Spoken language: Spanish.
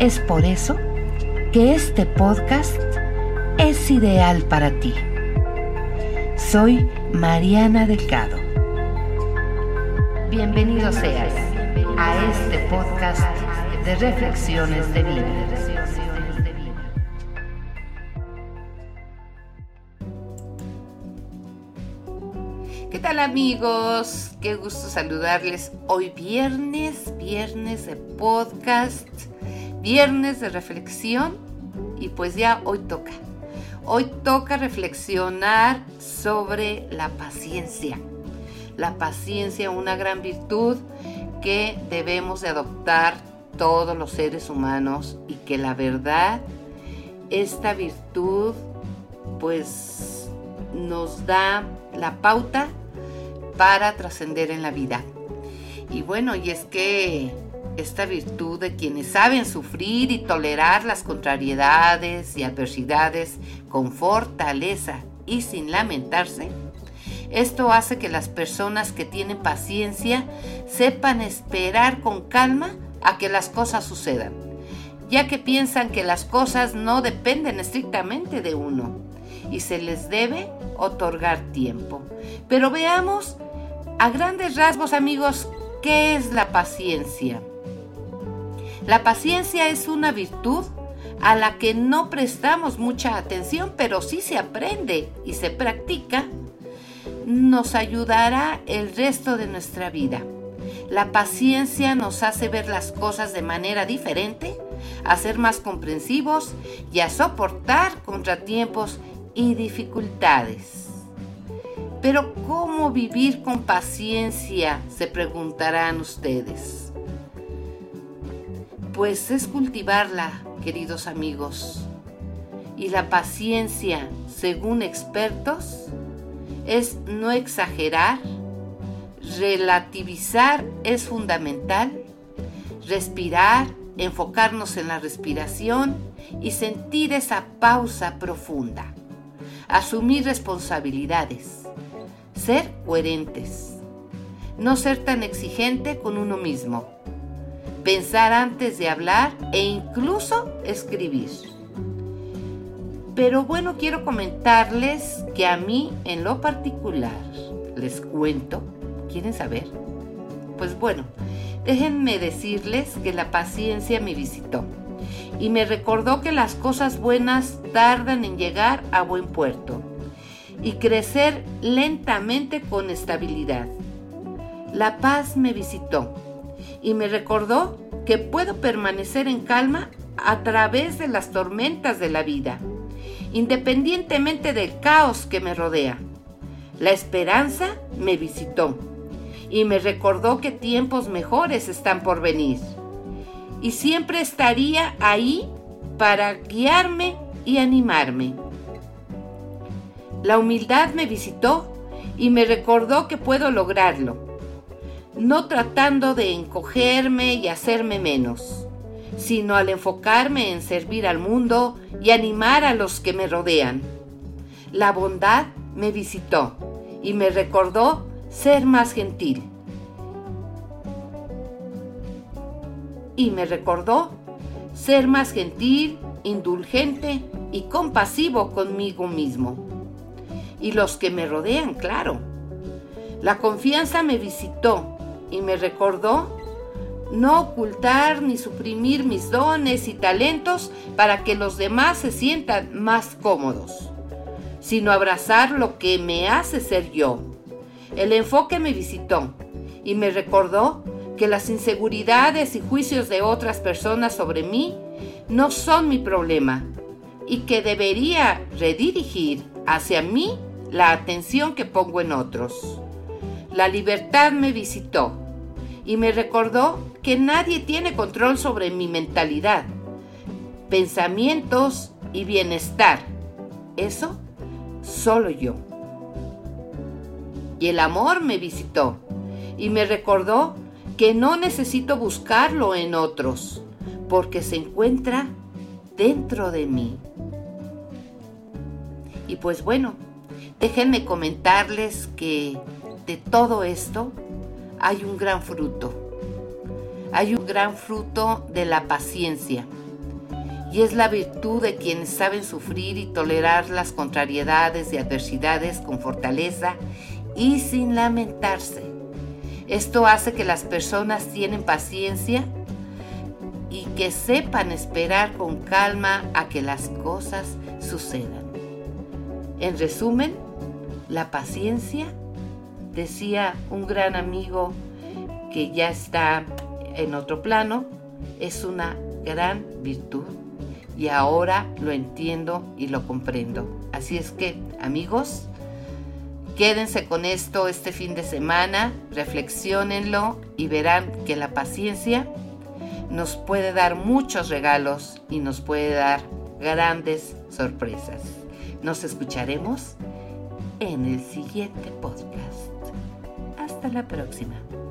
Es por eso que este podcast es ideal para ti. Soy Mariana Delgado. Bienvenido seas a este podcast de reflexiones de vida. ¿Qué tal amigos? Qué gusto saludarles hoy viernes, viernes de podcast, viernes de reflexión y pues ya hoy toca. Hoy toca reflexionar sobre la paciencia. La paciencia, una gran virtud que debemos de adoptar todos los seres humanos y que la verdad, esta virtud pues nos da la pauta para trascender en la vida. Y bueno, y es que esta virtud de quienes saben sufrir y tolerar las contrariedades y adversidades con fortaleza y sin lamentarse, esto hace que las personas que tienen paciencia sepan esperar con calma a que las cosas sucedan, ya que piensan que las cosas no dependen estrictamente de uno y se les debe otorgar tiempo. Pero veamos a grandes rasgos amigos, ¿qué es la paciencia? La paciencia es una virtud a la que no prestamos mucha atención, pero sí se aprende y se practica, nos ayudará el resto de nuestra vida. La paciencia nos hace ver las cosas de manera diferente, a ser más comprensivos y a soportar contratiempos y dificultades. Pero ¿cómo vivir con paciencia? Se preguntarán ustedes pues es cultivarla, queridos amigos. Y la paciencia, según expertos, es no exagerar, relativizar es fundamental, respirar, enfocarnos en la respiración y sentir esa pausa profunda, asumir responsabilidades, ser coherentes, no ser tan exigente con uno mismo pensar antes de hablar e incluso escribir. Pero bueno, quiero comentarles que a mí en lo particular, les cuento, ¿quieren saber? Pues bueno, déjenme decirles que la paciencia me visitó y me recordó que las cosas buenas tardan en llegar a buen puerto y crecer lentamente con estabilidad. La paz me visitó y me recordó que puedo permanecer en calma a través de las tormentas de la vida, independientemente del caos que me rodea. La esperanza me visitó y me recordó que tiempos mejores están por venir. Y siempre estaría ahí para guiarme y animarme. La humildad me visitó y me recordó que puedo lograrlo no tratando de encogerme y hacerme menos, sino al enfocarme en servir al mundo y animar a los que me rodean. La bondad me visitó y me recordó ser más gentil. Y me recordó ser más gentil, indulgente y compasivo conmigo mismo. Y los que me rodean, claro. La confianza me visitó y me recordó no ocultar ni suprimir mis dones y talentos para que los demás se sientan más cómodos, sino abrazar lo que me hace ser yo. El enfoque me visitó y me recordó que las inseguridades y juicios de otras personas sobre mí no son mi problema y que debería redirigir hacia mí la atención que pongo en otros. La libertad me visitó y me recordó que nadie tiene control sobre mi mentalidad, pensamientos y bienestar. Eso solo yo. Y el amor me visitó y me recordó que no necesito buscarlo en otros, porque se encuentra dentro de mí. Y pues bueno, déjenme comentarles que de todo esto hay un gran fruto. Hay un gran fruto de la paciencia. Y es la virtud de quienes saben sufrir y tolerar las contrariedades y adversidades con fortaleza y sin lamentarse. Esto hace que las personas tienen paciencia y que sepan esperar con calma a que las cosas sucedan. En resumen, la paciencia, decía un gran amigo que ya está en otro plano, es una gran virtud y ahora lo entiendo y lo comprendo. Así es que, amigos, Quédense con esto este fin de semana, reflexionenlo y verán que la paciencia nos puede dar muchos regalos y nos puede dar grandes sorpresas. Nos escucharemos en el siguiente podcast. Hasta la próxima.